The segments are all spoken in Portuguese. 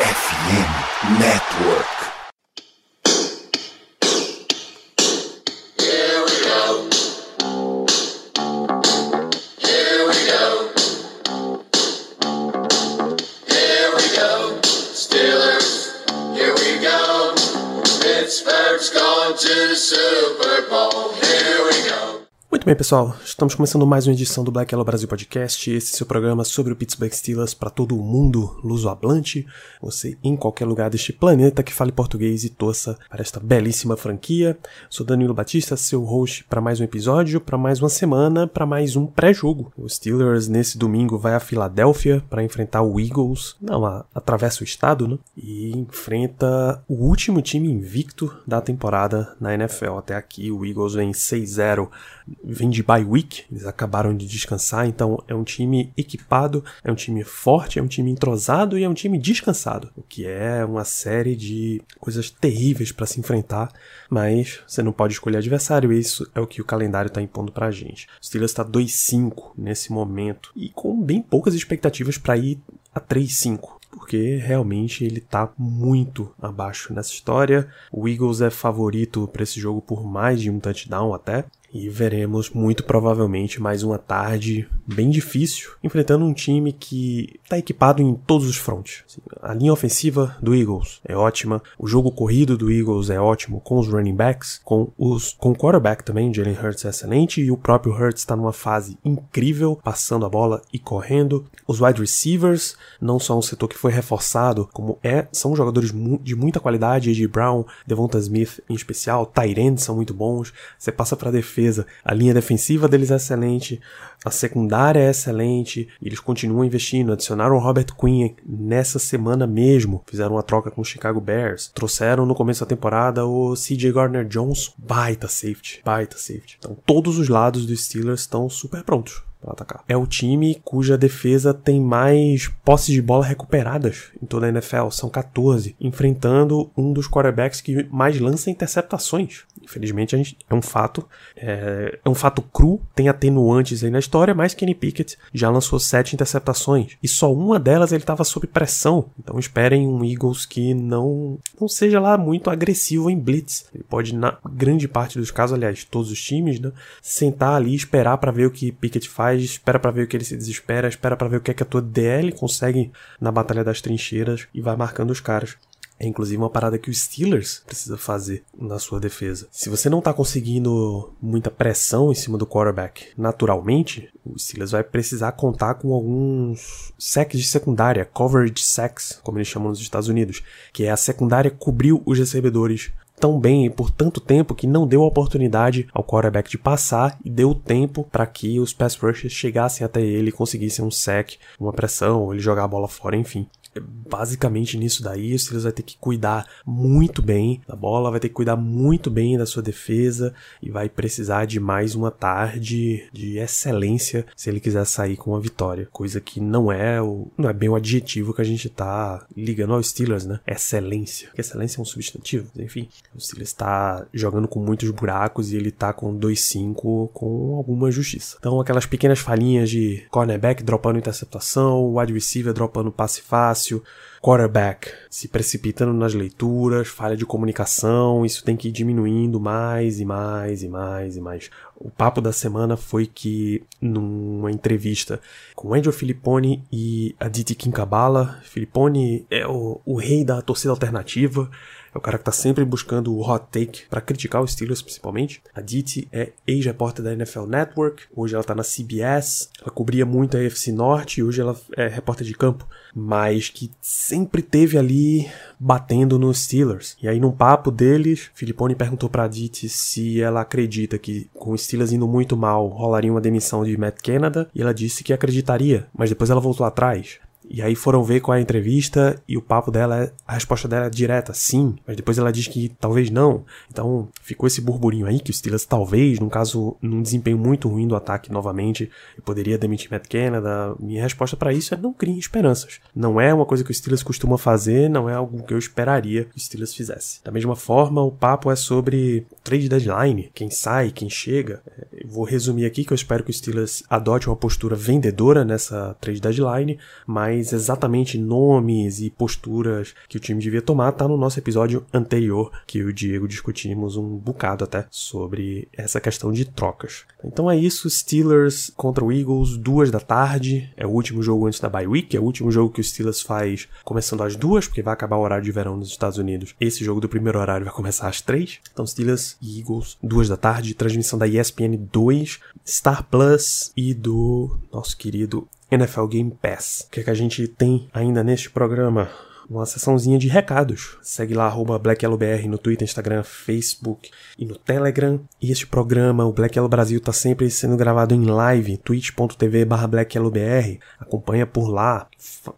FM Network. Bem, pessoal. Estamos começando mais uma edição do Black Yellow Brasil Podcast. Esse é o seu programa sobre o Pittsburgh Steelers para todo o mundo luso-hablante. Você em qualquer lugar deste planeta que fale português e torça para esta belíssima franquia. Sou Danilo Batista, seu host para mais um episódio, para mais uma semana, para mais um pré-jogo. O Steelers nesse domingo vai a Filadélfia para enfrentar o Eagles. Não, a, atravessa o estado, né? E enfrenta o último time invicto da temporada na NFL. Até aqui o Eagles vem 6-0 vem de bye week, eles acabaram de descansar, então é um time equipado, é um time forte, é um time entrosado e é um time descansado, o que é uma série de coisas terríveis para se enfrentar, mas você não pode escolher adversário, e isso é o que o calendário está impondo pra gente. O Steelers está 2-5 nesse momento e com bem poucas expectativas para ir a 3-5 porque realmente ele tá muito abaixo nessa história. O Eagles é favorito para esse jogo por mais de um touchdown até. E veremos muito provavelmente mais uma tarde bem difícil, enfrentando um time que está equipado em todos os frontes. Assim, a linha ofensiva do Eagles é ótima, o jogo corrido do Eagles é ótimo, com os running backs, com, os, com o quarterback também, Jalen Hurts é excelente, e o próprio Hurts está numa fase incrível, passando a bola e correndo. Os wide receivers não são um setor que foi reforçado, como é, são jogadores de muita qualidade, A.J. Brown, Devonta Smith em especial, Tyrande são muito bons, você passa para defesa defesa. A linha defensiva deles é excelente, a secundária é excelente, eles continuam investindo. Adicionaram o Robert Quinn nessa semana mesmo, fizeram uma troca com o Chicago Bears. Trouxeram no começo da temporada o CJ Gardner Jones, baita safety, baita safety. Então todos os lados dos Steelers estão super prontos. É o time cuja defesa tem mais posses de bola recuperadas em toda a NFL, são 14, enfrentando um dos quarterbacks que mais lança interceptações. Infelizmente, gente, é um fato, é, é, um fato cru, tem atenuantes aí na história, mas Kenny Pickett já lançou sete interceptações e só uma delas ele estava sob pressão. Então esperem um Eagles que não não seja lá muito agressivo em blitz. Ele pode na grande parte dos casos, aliás, todos os times, né, sentar ali, esperar para ver o que Pickett faz, espera para ver o que ele se desespera, espera para ver o que é que a tua DL consegue na batalha das trincheiras e vai marcando os caras. É inclusive uma parada que o Steelers precisa fazer na sua defesa. Se você não tá conseguindo muita pressão em cima do quarterback naturalmente, o Steelers vai precisar contar com alguns sacks de secundária, coverage sacks, como eles chamam nos Estados Unidos, que é a secundária cobriu os recebedores tão bem e por tanto tempo que não deu oportunidade ao quarterback de passar e deu tempo para que os pass rushers chegassem até ele e conseguissem um sack, uma pressão, ou ele jogar a bola fora, enfim basicamente nisso daí, o Steelers vai ter que cuidar muito bem da bola, vai ter que cuidar muito bem da sua defesa e vai precisar de mais uma tarde de excelência se ele quiser sair com uma vitória, coisa que não é o não é bem o adjetivo que a gente tá ligando aos Steelers, né? Excelência. Porque excelência é um substantivo, enfim. O Steelers está jogando com muitos buracos e ele tá com 2-5 com alguma justiça. Então aquelas pequenas falhinhas de cornerback dropando interceptação, wide receiver dropando passe fácil fácil, quarterback se precipitando nas leituras, falha de comunicação, isso tem que ir diminuindo mais e mais e mais e mais. O papo da semana foi que numa entrevista com Andrew Filippone e Aditi Kinkabala, Filippone é o, o rei da torcida alternativa, é o cara que tá sempre buscando o hot take para criticar os Steelers principalmente. A Diti é ex-repórter da NFL Network, hoje ela tá na CBS, ela cobria muito a UFC Norte e hoje ela é repórter de campo, mas que sempre teve ali batendo nos Steelers. E aí num papo deles, Filipone perguntou pra Diti se ela acredita que com os Steelers indo muito mal rolaria uma demissão de Matt Canada, e ela disse que acreditaria, mas depois ela voltou atrás. E aí foram ver qual é a entrevista e o papo dela, é, a resposta dela é direta, sim, mas depois ela diz que talvez não. Então ficou esse burburinho aí que o Steelers talvez, num caso, num desempenho muito ruim do ataque novamente, poderia demitir Matt Canada. Minha resposta para isso é não criem esperanças. Não é uma coisa que o Steelers costuma fazer, não é algo que eu esperaria que o Steelers fizesse. Da mesma forma, o papo é sobre trade deadline, quem sai, quem chega. Eu vou resumir aqui que eu espero que o Steelers adote uma postura vendedora nessa trade deadline, mas quais exatamente nomes e posturas que o time devia tomar tá no nosso episódio anterior, que o Diego discutimos um bocado até sobre essa questão de trocas. Então é isso, Steelers contra o Eagles, duas da tarde, é o último jogo antes da bye week, é o último jogo que o Steelers faz começando às duas, porque vai acabar o horário de verão nos Estados Unidos. Esse jogo do primeiro horário vai começar às três. Então Steelers e Eagles, duas da tarde, transmissão da ESPN 2, Star Plus e do nosso querido NFL Game Pass. O que, é que a gente tem ainda neste programa? uma sessãozinha de recados. Segue lá, arroba BlackYellowBR no Twitter, Instagram, Facebook e no Telegram. E este programa, o Black Yellow Brasil, está sempre sendo gravado em live, twitch.tv barra BlackYellowBR. Acompanha por lá,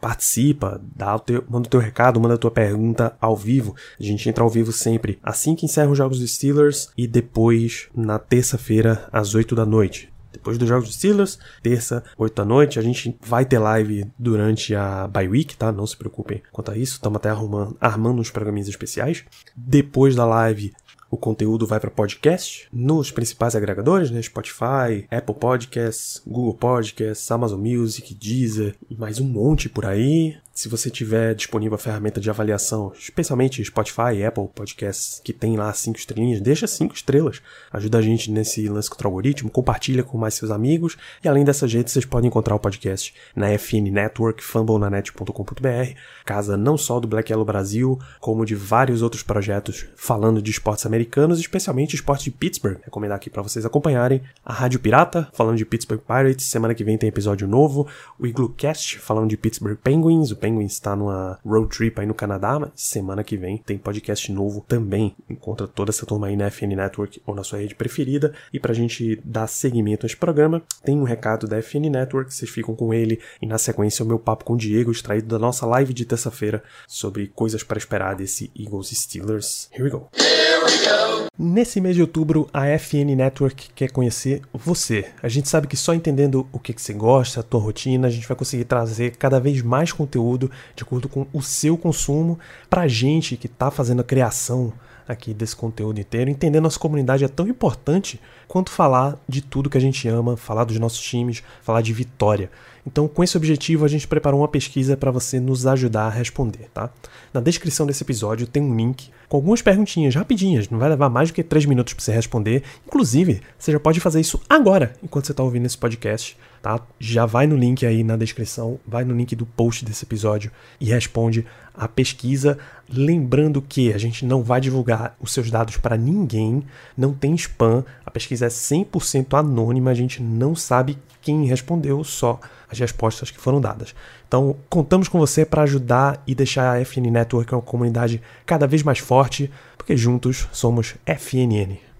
participa, dá o teu, manda o teu recado, manda a tua pergunta ao vivo. A gente entra ao vivo sempre assim que encerra os jogos dos Steelers e depois na terça-feira às 8 da noite depois dos jogos dos Steelers, terça, 8 da noite. A gente vai ter live durante a bye week, tá? Não se preocupem quanto a isso. Estamos até arrumando, armando uns programinhas especiais. Depois da live, o conteúdo vai para podcast nos principais agregadores, né? Spotify, Apple Podcasts, Google Podcasts, Amazon Music, Deezer e mais um monte por aí. Se você tiver disponível a ferramenta de avaliação, especialmente Spotify e Apple Podcasts, que tem lá cinco estrelinhas, deixa cinco estrelas. Ajuda a gente nesse lance contra o algoritmo, compartilha com mais seus amigos. E além dessas redes, vocês podem encontrar o podcast na FN Network, fumblenanet.com.br, casa não só do Black Yellow Brasil, como de vários outros projetos falando de esportes americanos, especialmente esporte de Pittsburgh. Recomendar aqui para vocês acompanharem a Rádio Pirata, falando de Pittsburgh Pirates. Semana que vem tem episódio novo. O Igloo Cast, falando de Pittsburgh Penguins. O Penguin está numa road trip aí no Canadá, mas semana que vem tem podcast novo também. Encontra toda essa turma aí na FN Network ou na sua rede preferida. E pra gente dar seguimento a esse programa, tem um recado da FN Network, vocês ficam com ele. E na sequência, o meu papo com o Diego, extraído da nossa live de terça-feira sobre coisas para esperar desse Eagles Steelers. Here we go. Here we go. Nesse mês de outubro, a FN Network quer conhecer você. A gente sabe que só entendendo o que, você gosta, a tua rotina, a gente vai conseguir trazer cada vez mais conteúdo de acordo com o seu consumo para gente que está fazendo a criação aqui desse conteúdo inteiro. Entender nossa comunidade é tão importante quanto falar de tudo que a gente ama, falar dos nossos times, falar de vitória. Então, com esse objetivo, a gente preparou uma pesquisa para você nos ajudar a responder, tá? Na descrição desse episódio tem um link com algumas perguntinhas rapidinhas, não vai levar mais do que 3 minutos para você responder. Inclusive, você já pode fazer isso agora, enquanto você está ouvindo esse podcast tá? Já vai no link aí na descrição, vai no link do post desse episódio e responde a pesquisa. Lembrando que a gente não vai divulgar os seus dados para ninguém, não tem spam, a pesquisa é 100% anônima, a gente não sabe quem respondeu, só as respostas que foram dadas. Então, contamos com você para ajudar e deixar a FN Network uma comunidade cada vez mais forte, porque juntos somos FNN.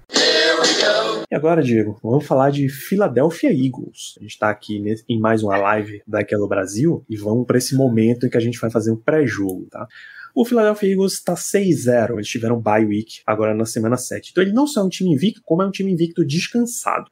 E agora, Diego, vamos falar de Philadelphia Eagles. A gente está aqui em mais uma live daquela Brasil e vamos para esse momento em que a gente vai fazer um pré-jogo, tá? O Philadelphia Eagles está 6-0. Eles tiveram bye week agora na semana 7. Então ele não só é um time invicto, como é um time invicto descansado.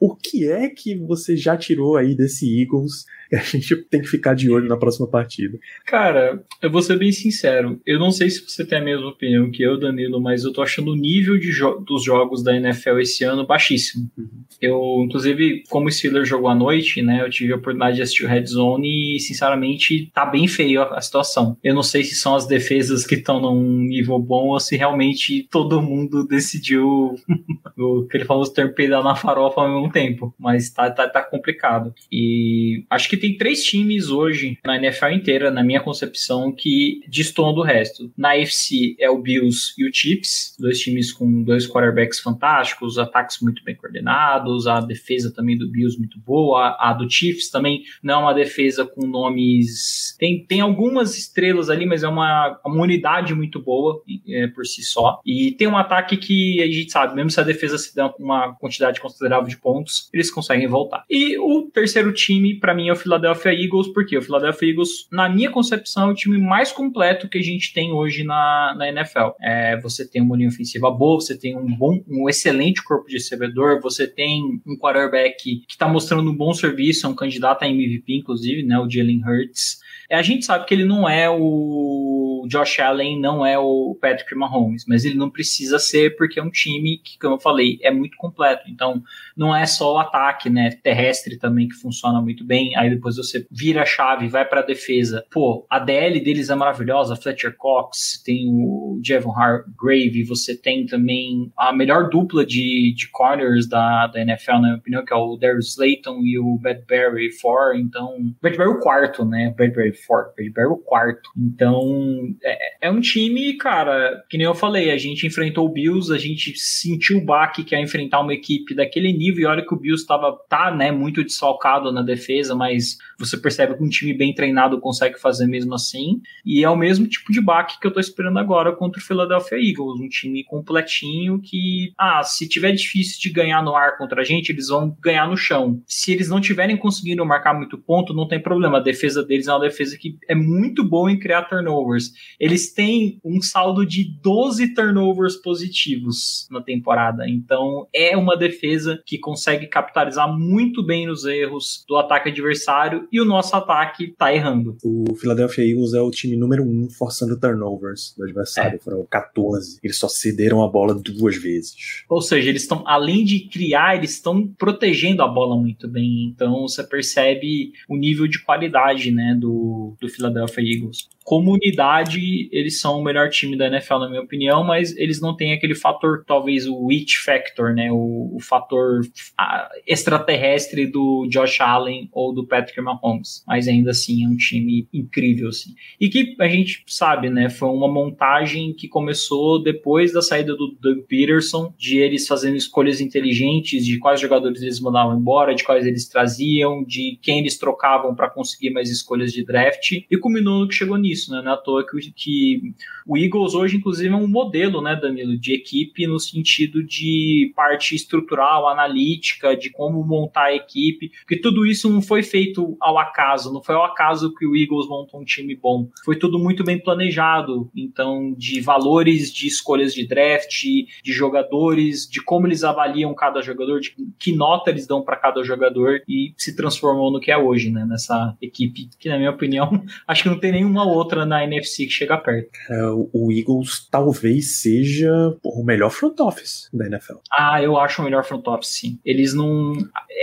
O que é que você já tirou aí desse Eagles a gente tem que ficar de olho na próxima partida. Cara, eu vou ser bem sincero. Eu não sei se você tem a mesma opinião que eu, Danilo, mas eu tô achando o nível de jo dos jogos da NFL esse ano baixíssimo. Uhum. Eu, inclusive, como o Steelers jogou à noite, né, eu tive a oportunidade de assistir o Red Zone e, sinceramente, tá bem feio a, a situação. Eu não sei se são as defesas que estão num nível bom ou se realmente todo mundo decidiu o que ele falou, ter peidar na farofa ao mesmo tempo. Mas tá, tá, tá complicado. E acho que tem três times hoje na NFL inteira, na minha concepção, que destoam do resto. Na AFC é o Bills e o Chiefs, dois times com dois quarterbacks fantásticos, ataques muito bem coordenados, a defesa também do Bills muito boa, a do Chiefs também não é uma defesa com nomes. Tem, tem algumas estrelas ali, mas é uma, uma unidade muito boa é, por si só. E tem um ataque que a gente sabe, mesmo se a defesa se dá uma quantidade considerável de pontos, eles conseguem voltar. E o terceiro time, para mim, é o Philadelphia Eagles, porque o Philadelphia Eagles, na minha concepção, é o time mais completo que a gente tem hoje na, na NFL. É, você tem uma linha ofensiva boa, você tem um bom, um excelente corpo de recebedor, você tem um quarterback que está mostrando um bom serviço, é um candidato a MVP, inclusive, né, o Jalen Hurts. É, a gente sabe que ele não é o Josh Allen não é o Patrick Mahomes, mas ele não precisa ser porque é um time que, como eu falei, é muito completo. Então, não é só o ataque, né, terrestre também que funciona muito bem. Aí depois você vira a chave, vai para a defesa. Pô, a DL deles é maravilhosa, Fletcher Cox, tem o Jevon Hargrave, você tem também a melhor dupla de, de corners da, da NFL, na minha opinião, que é o Darius Slayton e o Badberry Four. Então, Badberry o quarto, né? Badberry Four, Badberry o quarto. Então, é, é um time, cara, que nem eu falei, a gente enfrentou o Bills, a gente sentiu o baque que é enfrentar uma equipe daquele nível, e olha que o Bills estava tá, né, muito desfalcado na defesa, mas você percebe que um time bem treinado consegue fazer mesmo assim. E é o mesmo tipo de baque que eu tô esperando agora contra o Philadelphia Eagles, um time completinho que, ah, se tiver difícil de ganhar no ar contra a gente, eles vão ganhar no chão. Se eles não tiverem conseguindo marcar muito ponto, não tem problema. A defesa deles é uma defesa que é muito boa em criar turnovers. Eles têm um saldo de 12 turnovers positivos na temporada. Então, é uma defesa que consegue capitalizar muito bem nos erros do ataque adversário e o nosso ataque tá errando. O Philadelphia Eagles é o time número um forçando turnovers do adversário. É. Foram 14. Eles só cederam a bola duas vezes. Ou seja, eles estão, além de criar, eles estão protegendo a bola muito bem. Então você percebe o nível de qualidade né, do, do Philadelphia Eagles comunidade, eles são o melhor time da NFL, na minha opinião, mas eles não têm aquele fator, talvez o it factor, né? O, o fator a, extraterrestre do Josh Allen ou do Patrick Mahomes. Mas ainda assim é um time incrível, assim. E que a gente sabe, né? Foi uma montagem que começou depois da saída do Doug Peterson, de eles fazendo escolhas inteligentes de quais jogadores eles mandavam embora, de quais eles traziam, de quem eles trocavam para conseguir mais escolhas de draft, e culminou no que chegou nisso isso, né? Não é à toa que, que o Eagles hoje, inclusive, é um modelo, né, Danilo, de equipe no sentido de parte estrutural, analítica, de como montar a equipe, porque tudo isso não foi feito ao acaso, não foi ao acaso que o Eagles montou um time bom. Foi tudo muito bem planejado, então, de valores de escolhas de draft, de jogadores, de como eles avaliam cada jogador, de que nota eles dão para cada jogador e se transformou no que é hoje, né, nessa equipe que, na minha opinião, acho que não tem nenhuma outra outra na NFC que chega perto. É, o Eagles talvez seja o melhor front office da NFL. Ah, eu acho o melhor front office, sim. Eles não.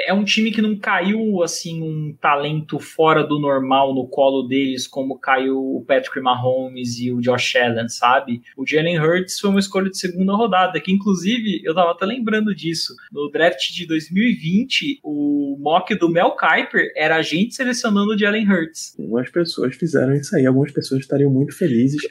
É um time que não caiu assim um talento fora do normal no colo deles, como caiu o Patrick Mahomes e o Josh Allen, sabe? O Jalen Hurts foi uma escolha de segunda rodada, que inclusive eu tava até lembrando disso. No draft de 2020, o mock do Mel Kiper era a gente selecionando o Jalen Hurts. Algumas pessoas fizeram isso aí, algumas pessoas estariam muito felizes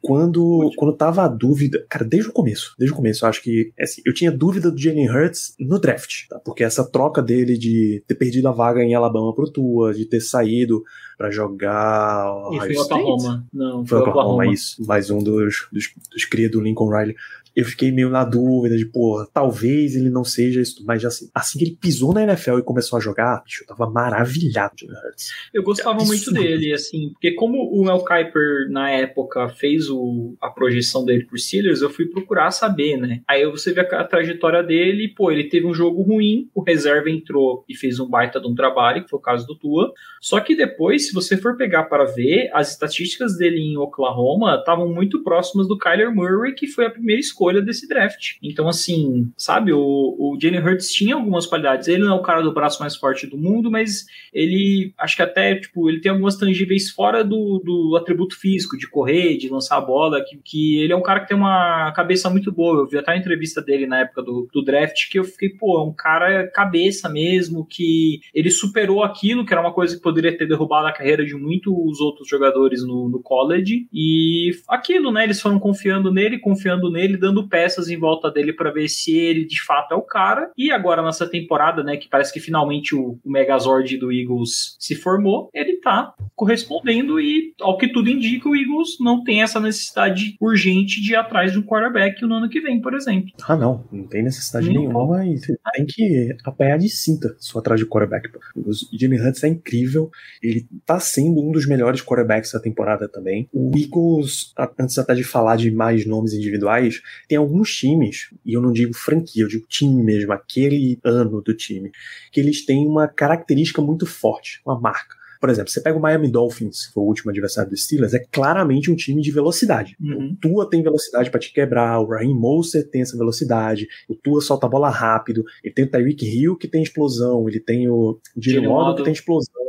quando, quando tava a dúvida, cara, desde o começo, desde o começo, eu acho que, assim, eu tinha dúvida do Jalen Hurts no draft, tá? Porque essa troca dele de ter perdido a vaga em Alabama pro Tua, de ter saído para jogar foi Oklahoma. Não, foi, foi Oklahoma, isso. Mais um dos, dos, dos cria do Lincoln Riley eu fiquei meio na dúvida de, pô, talvez ele não seja isso, mas assim, assim que ele pisou na NFL e começou a jogar, bicho, eu tava maravilhado de Hurts. Eu gostava é muito dele, assim, porque como o Mel Kiper na época fez o, a projeção dele por Steelers, eu fui procurar saber, né? Aí você vê a, a trajetória dele, e, pô, ele teve um jogo ruim, o reserva entrou e fez um baita de um trabalho, que foi o caso do Tua. Só que depois, se você for pegar para ver, as estatísticas dele em Oklahoma estavam muito próximas do Kyler Murray, que foi a primeira escolha escolha desse draft. Então, assim, sabe, o, o Jalen Hurts tinha algumas qualidades. Ele não é o cara do braço mais forte do mundo, mas ele, acho que até, tipo, ele tem algumas tangíveis fora do, do atributo físico, de correr, de lançar a bola, que, que ele é um cara que tem uma cabeça muito boa. Eu vi até a entrevista dele na época do, do draft, que eu fiquei, pô, é um cara cabeça mesmo, que ele superou aquilo, que era uma coisa que poderia ter derrubado a carreira de muitos outros jogadores no, no college, e aquilo, né, eles foram confiando nele, confiando nele, dando peças em volta dele para ver se ele de fato é o cara. E agora nessa temporada, né, que parece que finalmente o, o Megazord do Eagles se formou, ele tá correspondendo e ao que tudo indica, o Eagles não tem essa necessidade urgente de ir atrás de um quarterback no ano que vem, por exemplo. Ah, não, não tem necessidade Nem nenhuma e tem que apanhar de cinta só atrás de quarterback. O Jimmy Hunt é incrível, ele tá sendo um dos melhores quarterbacks da temporada também. O Eagles, antes até de falar de mais nomes individuais, tem alguns times, e eu não digo franquia, eu digo time mesmo, aquele ano do time, que eles têm uma característica muito forte, uma marca. Por exemplo, você pega o Miami Dolphins, que foi o último adversário dos Steelers, é claramente um time de velocidade. Uhum. O Tua tem velocidade para te quebrar, o Raheem Mostert tem essa velocidade, o Tua solta a bola rápido, ele tem o Tyreek Hill que tem explosão, ele tem o Jalen que tem explosão.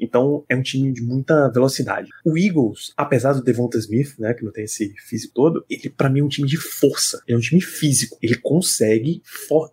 Então é um time de muita velocidade. O Eagles, apesar do Devonta Smith, né, que não tem esse físico todo, ele para mim é um time de força. Ele é um time físico. Ele consegue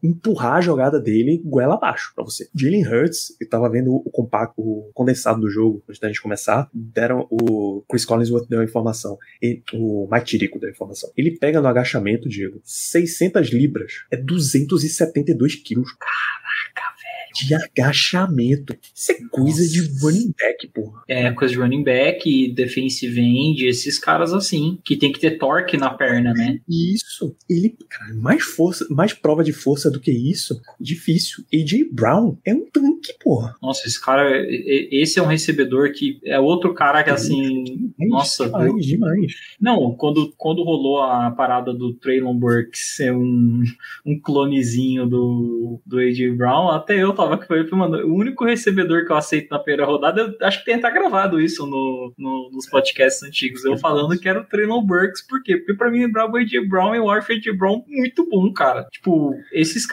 empurrar a jogada dele goela abaixo pra você. Jalen Hurts, eu tava vendo o compacto, o condensado do jogo antes da gente começar, deram o Chris Collinsworth deu a informação, e, o Mike Tirico deu a informação. Ele pega no agachamento, Diego, 600 libras, é 272 quilos. Caraca. De agachamento. Isso é coisa de running back, porra. É coisa de running back, defensive end, esses caras assim, que tem que ter torque na perna, né? Isso. Ele, cara, mais força, mais prova de força do que isso, difícil. AJ Brown é um tanque, porra. Nossa, esse cara, esse é um recebedor que é outro cara que assim, É nossa, demais, eu- demais. não, quando, quando rolou a parada do Traylon Burks ser um, um clonezinho do, do AJ Brown, até eu tava com ele, mano, o único recebedor que eu aceito na primeira rodada, eu acho que tem até gravado isso no, no- nos podcasts antigos, eu falando que era o Traylon Burks, por quê? Porque pra mim lembrava o AJ Brown e o AJ Brown muito bom, cara. Tipo, esses,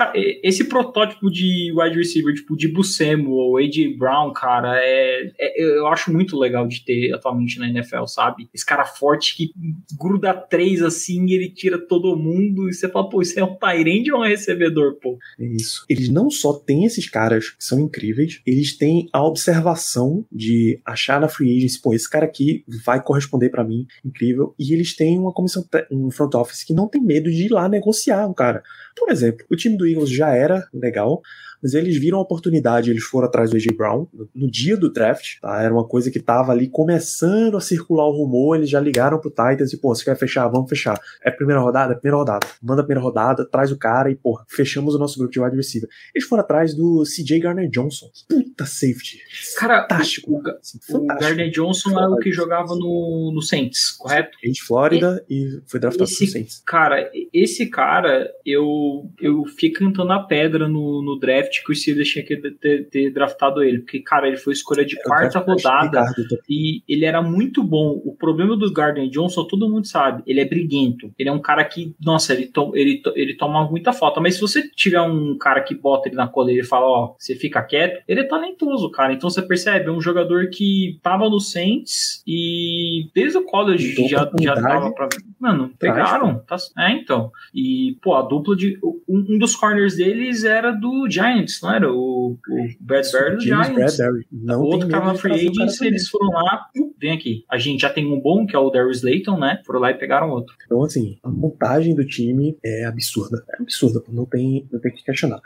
esse protótipo de wide receiver, tipo, de Buscemo ou AJ Brown, cara, é, é- eu acho muito legal de ter atualmente na NFL, sabe? Esse cara forte que gruda três assim ele tira todo mundo e você fala, pô, isso é um Tyrande ou um recebedor, pô? É isso. Eles não só têm esses caras que são incríveis, eles têm a observação de achar na free agency, pô, esse cara aqui vai corresponder pra mim, incrível. E eles têm uma comissão, um front office que não tem medo de ir lá negociar um cara. Por exemplo, o time do Eagles já era legal, mas eles viram a oportunidade, eles foram atrás do AJ Brown no, no dia do draft, tá? Era uma coisa que tava ali começando a circular o rumor, eles já ligaram pro Titans e, pô, você quer fechar? Vamos fechar. É primeira rodada? É primeira rodada. Manda a primeira rodada, traz o cara e, porra, fechamos o nosso grupo de wide receiver. Eles foram atrás do CJ Garner Johnson. Puta safety. Cara, Fantástico. o, o, Assim, o fantástico. Gardner Johnson é o que jogava no, no Saints, correto? Ele de Flórida e foi draftado esse- pro Saints. Cara, esse cara, eu, eu fico cantando a pedra no, no draft que o Steelers tinha que ter, ter draftado ele. Porque, cara, ele foi escolha de quarta rodada. E ele era muito bom. O problema do Gardner Johnson, todo mundo sabe, ele é briguento. Ele é um cara que, nossa, ele, to ele, to ele toma muita falta. Mas se você tiver um cara que bota ele na coleira e fala, ó, você fica quieto, ele é talentoso, cara. Então você percebe, é um jogador que tava no Saints e desde o college já, já tava pra. Mano, pegaram. Tá, é, então. E, pô, a dupla de. Um, um dos corners deles era do Giants, não era? O, o Bradbury do James Giants. Bradbury. Não O outro tava na free agents, eles foram lá, vem aqui. A gente já tem um bom, que é o Darius Layton, né? Foram lá e pegaram outro. Então, assim, a montagem do time é absurda. É absurda, não tem, não tem o que questionar.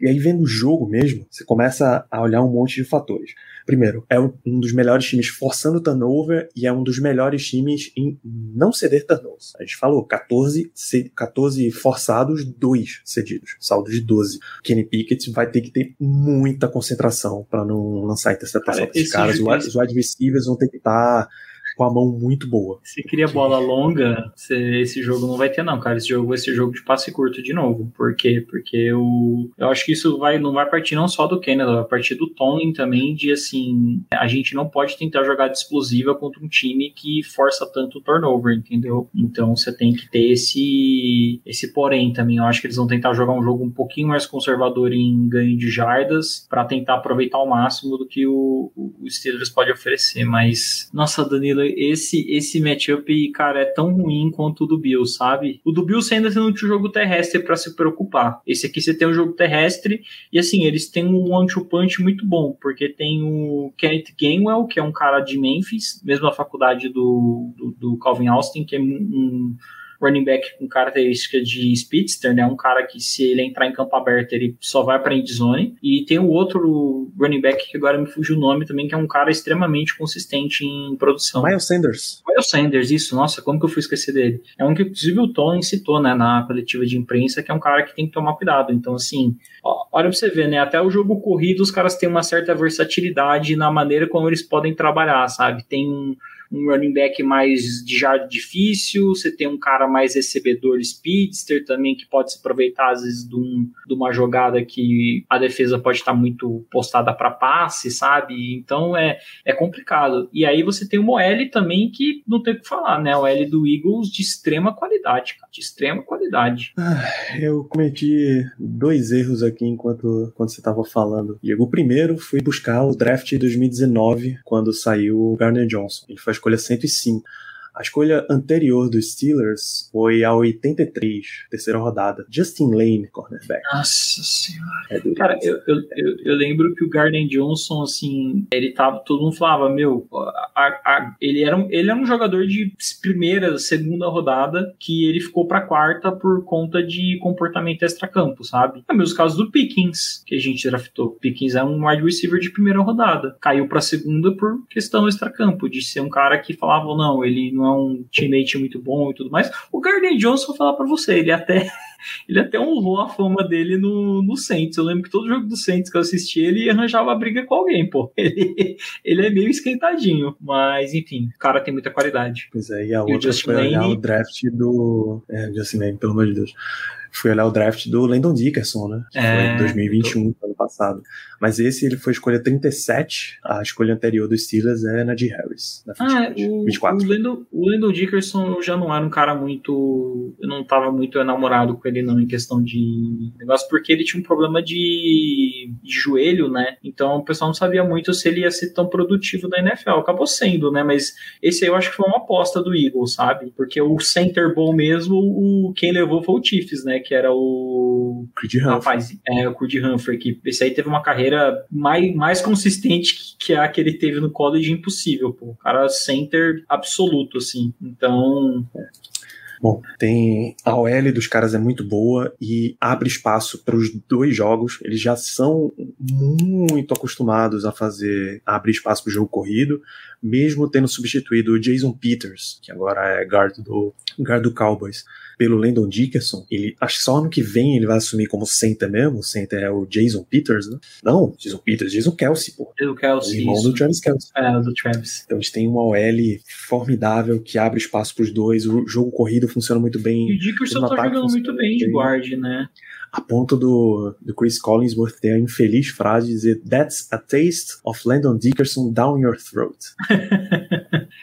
E aí, vendo o jogo mesmo, você começa a olhar um monte de fatores. Primeiro, é um dos melhores times forçando turnover e é um dos melhores times em não ceder turnovers. A gente falou, 14, ce- 14 forçados, 2 cedidos. Saldo de 12. Kenny Pickett vai ter que ter muita concentração para não lançar interceptação Cara, desses esse caras. Os wide receivers vão ter que estar com a mão muito boa. Se queria bola longa, esse jogo não vai ter, não, cara. Esse jogo vai ser jogo de passe curto de novo. Por quê? Porque eu, eu acho que isso vai, não vai partir não só do Canada, vai partir do Tomlin também, de assim, a gente não pode tentar jogada explosiva contra um time que força tanto o turnover, entendeu? Então você tem que ter esse, esse porém também. Eu acho que eles vão tentar jogar um jogo um pouquinho mais conservador em ganho de jardas para tentar aproveitar ao máximo do que o, o Steelers pode oferecer. Mas, nossa, Danilo, esse, esse matchup, cara, é tão ruim quanto o do Bill, sabe? O do Bill você ainda tem um jogo terrestre para se preocupar. Esse aqui você tem um jogo terrestre e assim, eles têm um one-two punch muito bom, porque tem o Kenneth Gainwell, que é um cara de Memphis, mesma faculdade do, do, do Calvin Austin, que é um, um running back com característica de speedster, né? Um cara que se ele entrar em campo aberto, ele só vai para end zone. E tem o outro running back que agora me fugiu o nome também, que é um cara extremamente consistente em produção. Miles Sanders. Miles Sanders, isso, nossa, como que eu fui esquecer dele? É um que inclusive o Tony citou, né, na coletiva de imprensa, que é um cara que tem que tomar cuidado. Então, assim, ó, olha pra você ver, né, até o jogo corrido os caras têm uma certa versatilidade na maneira como eles podem trabalhar, sabe? Tem um, um running back mais de jarda difícil, você tem um cara mais recebedor speedster também, que pode se aproveitar às vezes de, um, de uma jogada que a defesa pode estar muito postada para passe, sabe? Então é, é complicado. E aí você tem uma OL também que não tem o que falar, né? O L do Eagles de extrema qualidade, cara, de extrema qualidade. Ah, eu cometi dois erros aqui enquanto, enquanto você estava falando. Diego, o primeiro foi buscar o draft de 2019, quando saiu o Garner Johnson. Ele foi escolha 105. A escolha anterior dos Steelers foi a 83, terceira rodada. Justin Lane, cornerback. Nossa senhora. É Cara, eu, eu, eu, eu, lembro que o Garden Johnson, assim, ele tava. Todo mundo falava, meu, a, a, ele, era um, ele era um jogador de primeira, segunda rodada, que ele ficou pra quarta por conta de comportamento extra-campo, sabe? É o mesmo caso do Pickens, que a gente draftou. Pickens é um wide receiver de primeira rodada. Caiu pra segunda por questão extra-campo, de ser um cara que falava, não, ele não é um teammate muito bom e tudo mais. O Garden Johnson, vou falar para você, ele até ele até honrou a fama dele no, no Saints. Eu lembro que todo jogo do Saints que eu assisti, ele arranjava briga com alguém, pô. Ele, ele é meio esquentadinho, mas enfim, o cara tem muita qualidade. Pois é, e a outra foi olhar o draft do. É, Justin Lane, pelo amor de Deus fui olhar o draft do Landon Dickerson, né? Que é, foi em 2021, tô... ano passado. Mas esse ele foi escolha 37, a escolha anterior dos Steelers é na de Harris. Na ah, o, 24. O Landon, o Landon Dickerson eu já não era um cara muito. Eu não tava muito enamorado com ele, não, em questão de negócio, porque ele tinha um problema de, de joelho, né? Então o pessoal não sabia muito se ele ia ser tão produtivo na NFL. Acabou sendo, né? Mas esse aí eu acho que foi uma aposta do Eagles, sabe? Porque o center bom mesmo, o quem levou foi o Chiefs, né? Que era o. Creed Humphrey. Rapaz, é, o Creed Humphrey, que esse aí teve uma carreira mais, mais consistente que a que ele teve no college impossível, pô. O cara center absoluto, assim. Então. Bom, tem a OL dos caras é muito boa e abre espaço para os dois jogos. Eles já são muito acostumados a fazer abrir espaço para o jogo corrido, mesmo tendo substituído o Jason Peters, que agora é guard do guard do Cowboys pelo Landon Dickerson, ele acho que só ano que vem ele vai assumir como center mesmo. O center é o Jason Peters, né? Não, Jason Peters, Jason Kelsey, pô. Jason Kelsey. O irmão isso. do Travis Kelsey. É, do Travis. Então eles têm uma OL formidável que abre espaço para os dois. O jogo corrido funciona muito bem. E o Dickerson tá jogando muito bem de guard, né? A ponto do, do Chris Collinsworth ter a infeliz frase de dizer That's a taste of Landon Dickerson down your throat.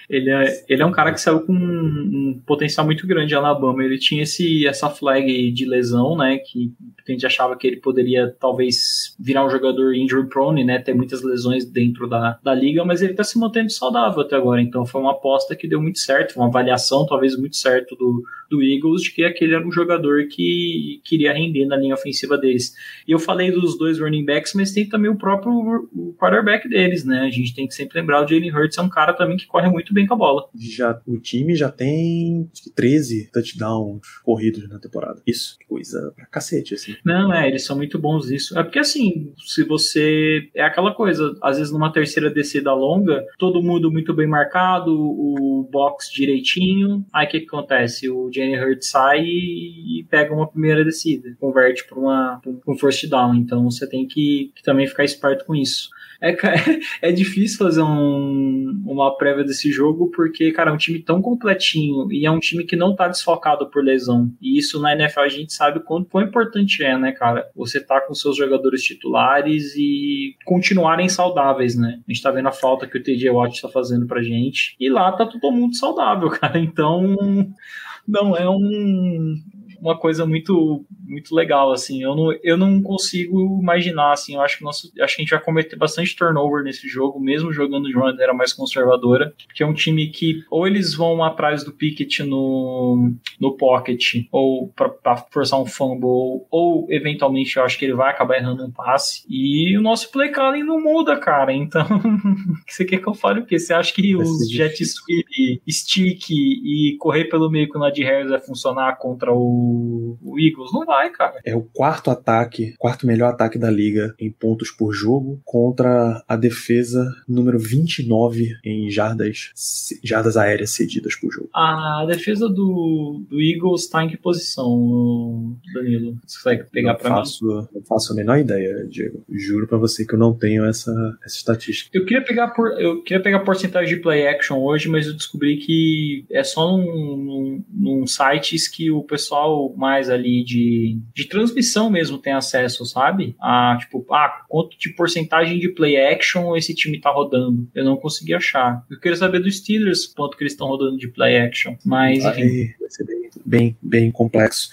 ele, é, ele é um cara que saiu com um, um potencial muito grande em Alabama. Ele tinha esse, essa flag de lesão, né? Que a gente achava que ele poderia talvez virar um jogador injury prone, né? Ter muitas lesões dentro da, da liga, mas ele tá se mantendo saudável até agora. Então foi uma aposta que deu muito certo, uma avaliação talvez muito certo do, do Eagles de que aquele era um jogador que queria render na linha ofensiva deles. E eu falei dos dois running backs, mas tem também o próprio o quarterback deles, né? A gente tem que sempre lembrar o Jalen Hurts é um cara também que corre muito bem com a bola. Já, o time já tem 13 touchdowns corridos na temporada. Isso, coisa pra cacete, assim. Não, é, eles são muito bons nisso. É porque assim, se você. É aquela coisa, às vezes numa terceira descida longa, todo mundo muito bem marcado, o box direitinho. Aí o que, que acontece? O Jalen Hurts sai e, pega uma primeira descida, converte para uma um first down. Então você tem que, que também ficar esperto com isso. É, é difícil fazer um, uma prévia desse jogo porque, cara, é um time tão completinho e é um time que não tá desfocado por lesão. E isso na NFL a gente sabe quanto quão importante é, né, cara? Você tá com seus jogadores titulares e continuarem saudáveis, né? A gente tá vendo a falta que o TJ Watt tá fazendo pra gente. E lá tá todo mundo saudável, cara. Então, não é um, uma coisa muito muito legal assim. Eu não, eu não consigo imaginar assim. Eu acho que nosso, acho que a gente vai cometer bastante turnover nesse jogo, mesmo jogando de uma maneira mais conservadora, porque é um time que ou eles vão atrás do Pickett no no pocket ou para forçar um fumble ou eventualmente eu acho que ele vai acabar errando um passe. E o nosso play calling não muda, cara. Então, você quer que eu fale o quê? Você acha que os jet sweep, stick e correr pelo meio com o Nadir Harris vai funcionar contra o o, o Eagles. Não vai, cara. É o quarto ataque, quarto melhor ataque da liga em pontos por jogo contra a defesa número 29 em jardas, jardas aéreas cedidas por jogo. A defesa do, do Eagles está em que posição, Danilo? Você consegue pegar para mim? Não faço a menor ideia, Diego. Juro para você que eu não tenho essa, essa estatística. Eu queria pegar por, eu queria pegar porcentagem de play action hoje, mas eu descobri que é só num, num, num sites que o pessoal mais ali de, de transmissão mesmo tem acesso, sabe? A tipo, ah, quanto de porcentagem de play action esse time tá rodando? Eu não consegui achar. Eu queria saber dos Steelers quanto que eles estão rodando de play action, mas enfim. Vai ser bem, bem, bem complexo.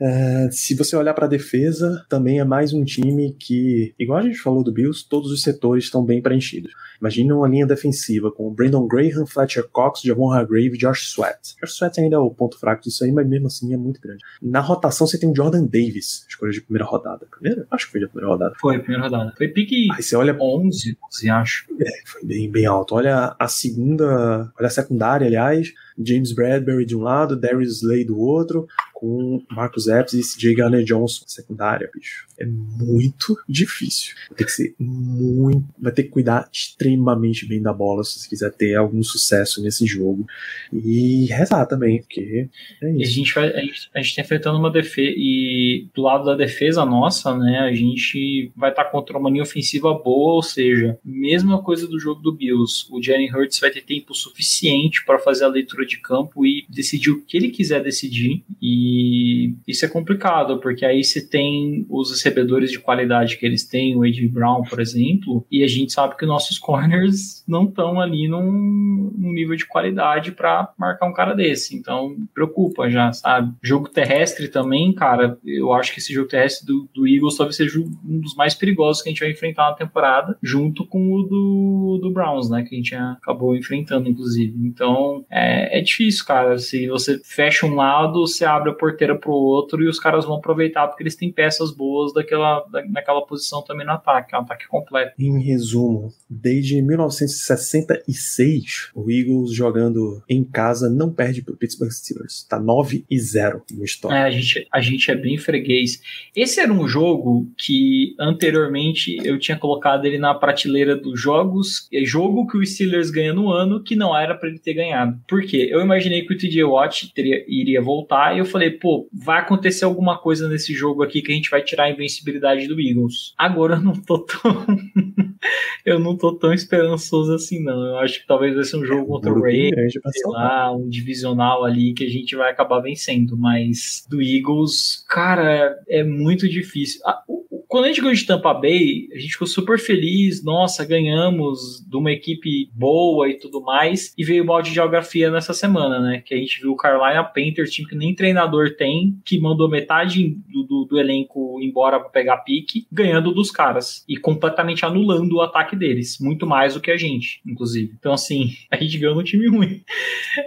Uh, se você olhar para a defesa, também é mais um time que, igual a gente falou do Bills, todos os setores estão bem preenchidos. Imagina uma linha defensiva com Brandon Graham, Fletcher Cox, Javon Hargrave e Josh Sweat. Josh Sweat ainda é o ponto fraco disso aí, mas mesmo assim é muito grande. Na rotação você tem o Jordan Davis, escolha de primeira rodada. Primeira? Acho que foi de primeira rodada. Foi, primeira rodada. Foi pique Aí você olha 11, 11 acho. É, foi bem, bem alto. Olha a segunda, olha a secundária, aliás. James Bradbury de um lado, Darius Slay do outro, com Marcus Epps e CJ Garner Johnson secundária, bicho. É muito difícil. Vai ter que ser muito. Vai ter que cuidar extremamente bem da bola se você quiser ter algum sucesso nesse jogo. E rezar também, porque é isso. a gente vai. A gente, a gente tá enfrentando uma defesa. E do lado da defesa nossa, né, a gente vai estar tá contra uma linha ofensiva boa, ou seja, mesma coisa do jogo do Bills. O Jalen Hurts vai ter tempo suficiente para fazer a leitura de campo e decidir o que ele quiser decidir. E isso é complicado, porque aí você tem os recebedores de qualidade que eles têm, o A.J. Brown, por exemplo, e a gente sabe que nossos corners não estão ali num, num, nível de qualidade para marcar um cara desse. Então, preocupa já, sabe? Jogo terrestre também, cara, eu acho que esse jogo terrestre do, do Eagles talvez seja um dos mais perigosos que a gente vai enfrentar na temporada, junto com o do, do Browns, né? Que a gente acabou enfrentando, inclusive. Então, é, é difícil, cara. Se você fecha um lado, você abre a porteira pro outro e os caras vão aproveitar porque eles têm peças boas daquela, da, naquela posição também no ataque. É um ataque completo. Em resumo, desde 1966, o Eagles jogando em casa não perde pro Pittsburgh Steelers. Tá 9 e 0 no história. É, a gente, a gente é bem freguês. Esse era um jogo que anteriormente eu tinha colocado ele na prateleira dos jogos, é jogo que o Steelers ganha no ano que não era para ele ter ganhado. Por quê? Eu imaginei que o TJ Watt teria, iria voltar e eu falei, pô, vai acontecer alguma coisa nesse jogo aqui que a gente vai tirar a invencibilidade do Eagles. Agora eu não tô tão. eu não tô tão esperançoso assim, não. Eu acho que talvez vai ser um jogo é, contra o Ray, sei lá, um divisional ali que a gente vai acabar vencendo. Mas do Eagles, cara, é muito difícil. Ah, quando a gente ganhou de Tampa Bay, a gente ficou super feliz, nossa, ganhamos de uma equipe boa e tudo mais, e veio o balde de geografia nessa semana, né? Que a gente viu o Carolina Panthers, time que nem treinador tem, que mandou metade do, do, do elenco embora para pegar pique, ganhando dos caras e completamente anulando o ataque deles, muito mais do que a gente, inclusive. Então, assim, a gente ganhou um time ruim.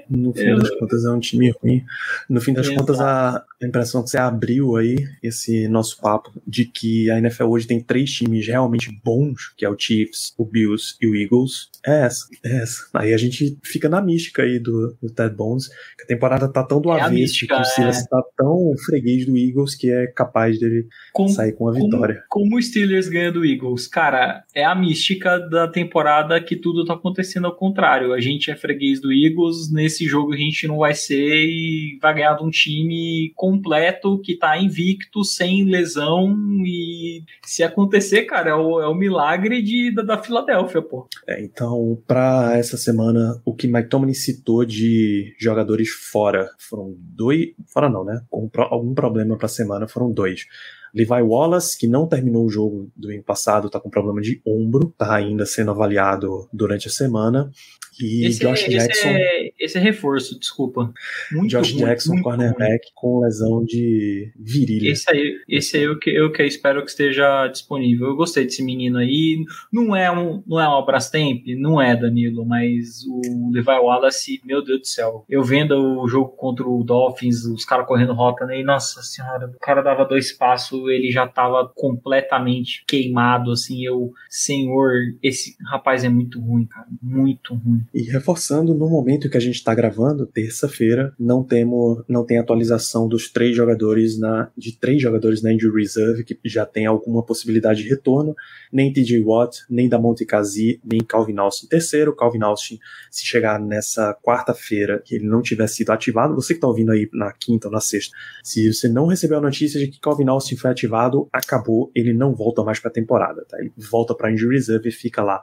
No fim das contas, é um time ruim. No fim das Exato. contas, a impressão que você abriu aí, esse nosso papo, de que a NFL hoje tem três times realmente bons, que é o Chiefs, o Bills e o Eagles, é essa, é essa. Aí a gente fica na mística aí do, do Ted Bones, que a temporada tá tão do é avesso, mística, que o Silas é. tá tão freguês do Eagles que é capaz dele como, sair com a vitória. Como, como o Steelers ganha do Eagles? Cara, é a mística da temporada que tudo tá acontecendo ao contrário. A gente é freguês do Eagles, nesse jogo a gente não vai ser e vai ganhar de um time completo que tá invicto, sem lesão e se acontecer, cara, é o, é o milagre de, da, da Filadélfia, pô. É, então, para essa semana, o que Mike Tomlin citou de jogadores fora foram dois. Fora não, né? Com algum problema pra semana foram dois. Levi Wallace, que não terminou o jogo do ano passado, tá com problema de ombro, tá ainda sendo avaliado durante a semana. E esse Josh Jackson. Esse é, esse é, reforço, desculpa. Muito Josh ruim, Jackson, muito cornerback, ruim. com lesão de virilha. Esse aí, esse aí eu, que, eu que espero que esteja disponível. Eu gostei desse menino aí. Não é um, não é um Abrastemp? Não é, Danilo, mas o Levi Wallace, meu Deus do céu. Eu vendo o jogo contra o Dolphins, os caras correndo rota nele, nossa senhora, o cara dava dois passos, ele já tava completamente queimado, assim, eu, senhor, esse rapaz é muito ruim, cara, muito ruim. E reforçando, no momento que a gente gente está gravando, terça-feira, não temos, não tem atualização dos três jogadores na, de três jogadores na injury reserve que já tem alguma possibilidade de retorno, nem TJ Watt, nem da Monte Kazi, nem Calvin Austin. Terceiro, Calvin Austin, se chegar nessa quarta-feira que ele não tiver sido ativado, você que está ouvindo aí na quinta ou na sexta, se você não recebeu a notícia de que Calvin Austin foi ativado, acabou, ele não volta mais para a temporada, tá? Ele volta para injury reserve e fica lá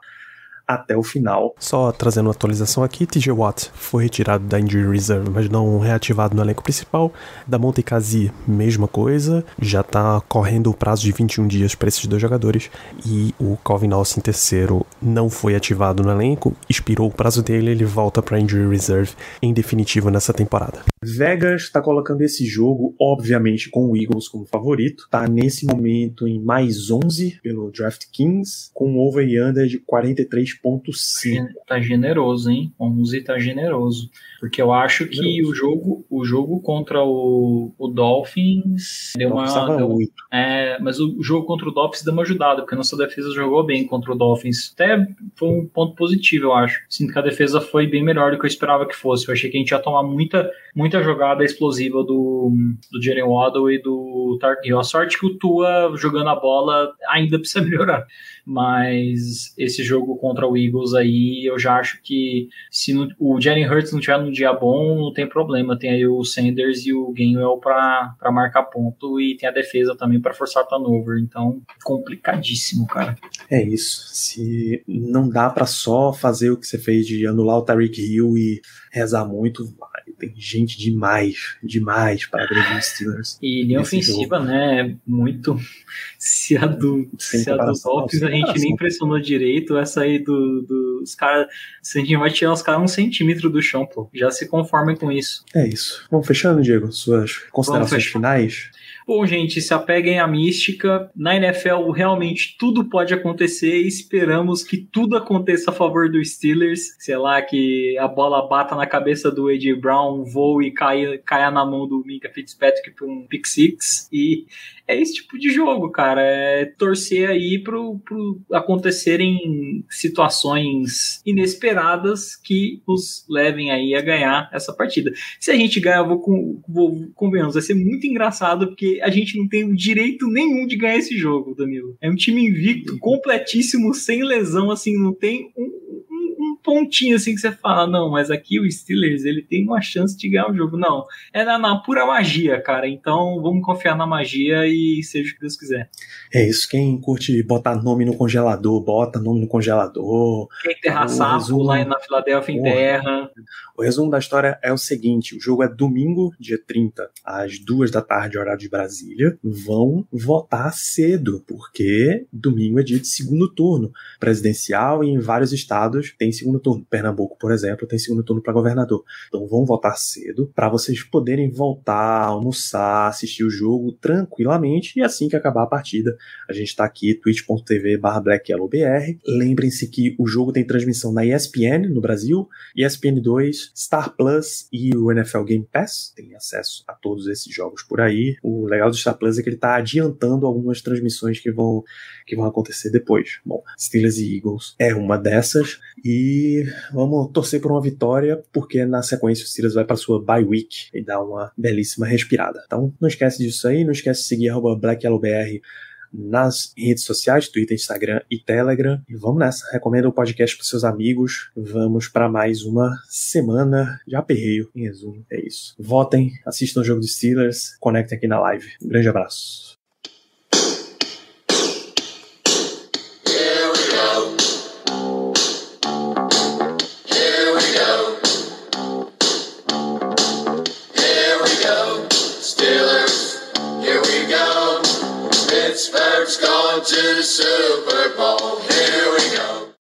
até o final. Só trazendo uma atualização aqui, TJ Watt foi retirado da Injury Reserve, mas não reativado no elenco principal. Da Montecasi, mesma coisa, já tá correndo o prazo de 21 dias para esses dois jogadores. E o Calvin Austin terceiro não foi ativado no elenco, expirou o prazo dele, ele volta para Injury Reserve em definitivo nessa temporada. Vegas está colocando esse jogo, obviamente, com o Eagles como favorito. Tá nesse momento em mais 11 pelo DraftKings, com um over e under de 43.5. Tá generoso, hein? 11 tá generoso. Porque eu acho que generoso. o jogo, o jogo contra o, o Dolphins deu uma. Deu, é, mas o jogo contra o Dolphins deu uma ajudada, porque a nossa defesa jogou bem contra o Dolphins. Até foi um ponto positivo, eu acho. Sinto que a defesa foi bem melhor do que eu esperava que fosse. Eu achei que a gente ia tomar muita, muita jogada explosiva do, do Jalen Waddle e do Tark Hill. A sorte que o Tua jogando a bola ainda precisa melhorar. Mas esse jogo contra o Eagles aí, eu já acho que se no, o Jalen Hurts não tiver num dia bom, não tem problema. Tem aí o Sanders e o Gainwell para marcar ponto e tem a defesa também para forçar turnover. Então, complicadíssimo, cara. É isso. Se não dá para só fazer o que você fez de anular o Tyreek Hill e rezar muito, tem gente demais, demais para agredir os Steelers. E linha ofensiva, jogo. né? Muito. Se a do, se a do Dolphins a gente nem pressionou direito, essa aí do, dos caras. Se a gente vai tirar os caras um centímetro do chão, pô. Já se conformem com isso. É isso. Vamos fechando, Diego, suas considerações finais. Bom, gente, se apeguem à mística. Na NFL, realmente tudo pode acontecer e esperamos que tudo aconteça a favor dos Steelers. Sei lá, que a bola bata na cabeça do A.J. Brown, voe e caia, caia na mão do Mika Fitzpatrick para um pick six. E é esse tipo de jogo, cara. É torcer aí pro, pro acontecerem situações inesperadas que nos levem aí a ganhar essa partida. Se a gente ganhar, vou, vou convenhamos, vai ser muito engraçado porque a gente não tem o direito nenhum de ganhar esse jogo, Danilo. É um time invicto, completíssimo, sem lesão, assim, não tem um, pontinho assim que você fala, não, mas aqui o Steelers ele tem uma chance de ganhar o jogo. Não, é na, na, pura magia, cara. Então vamos confiar na magia e seja o que Deus quiser. É isso. Quem curte botar nome no congelador, bota nome no congelador. Quem enterra sapo resumo... lá na Filadélfia em terra. O resumo da história é o seguinte: o jogo é domingo, dia 30, às duas da tarde, horário de Brasília. Vão votar cedo, porque domingo é dia de segundo turno presidencial e em vários estados tem segundo turno. Pernambuco, por exemplo, tem segundo turno para governador. Então vão votar cedo para vocês poderem voltar, almoçar, assistir o jogo tranquilamente e assim que acabar a partida, a gente está aqui twitch.tv/blackyellowbr. Lembrem-se que o jogo tem transmissão na ESPN no Brasil, ESPN 2, Star Plus e o NFL Game Pass. Tem acesso a todos esses jogos por aí. O legal do Star Plus é que ele está adiantando algumas transmissões que vão que vão acontecer depois. Bom, Steelers e Eagles é uma dessas e vamos torcer por uma vitória, porque na sequência o Steelers vai para sua bye week e dá uma belíssima respirada. Então não esquece disso aí, não esquece de seguir BlackYellowBR nas redes sociais, Twitter, Instagram e Telegram. E vamos nessa. Recomenda o podcast para seus amigos. Vamos para mais uma semana de aperreio. Em resumo, é isso. Votem, assistam o jogo dos Steelers, conectem aqui na live. Um grande abraço. Georgia Super Bowl.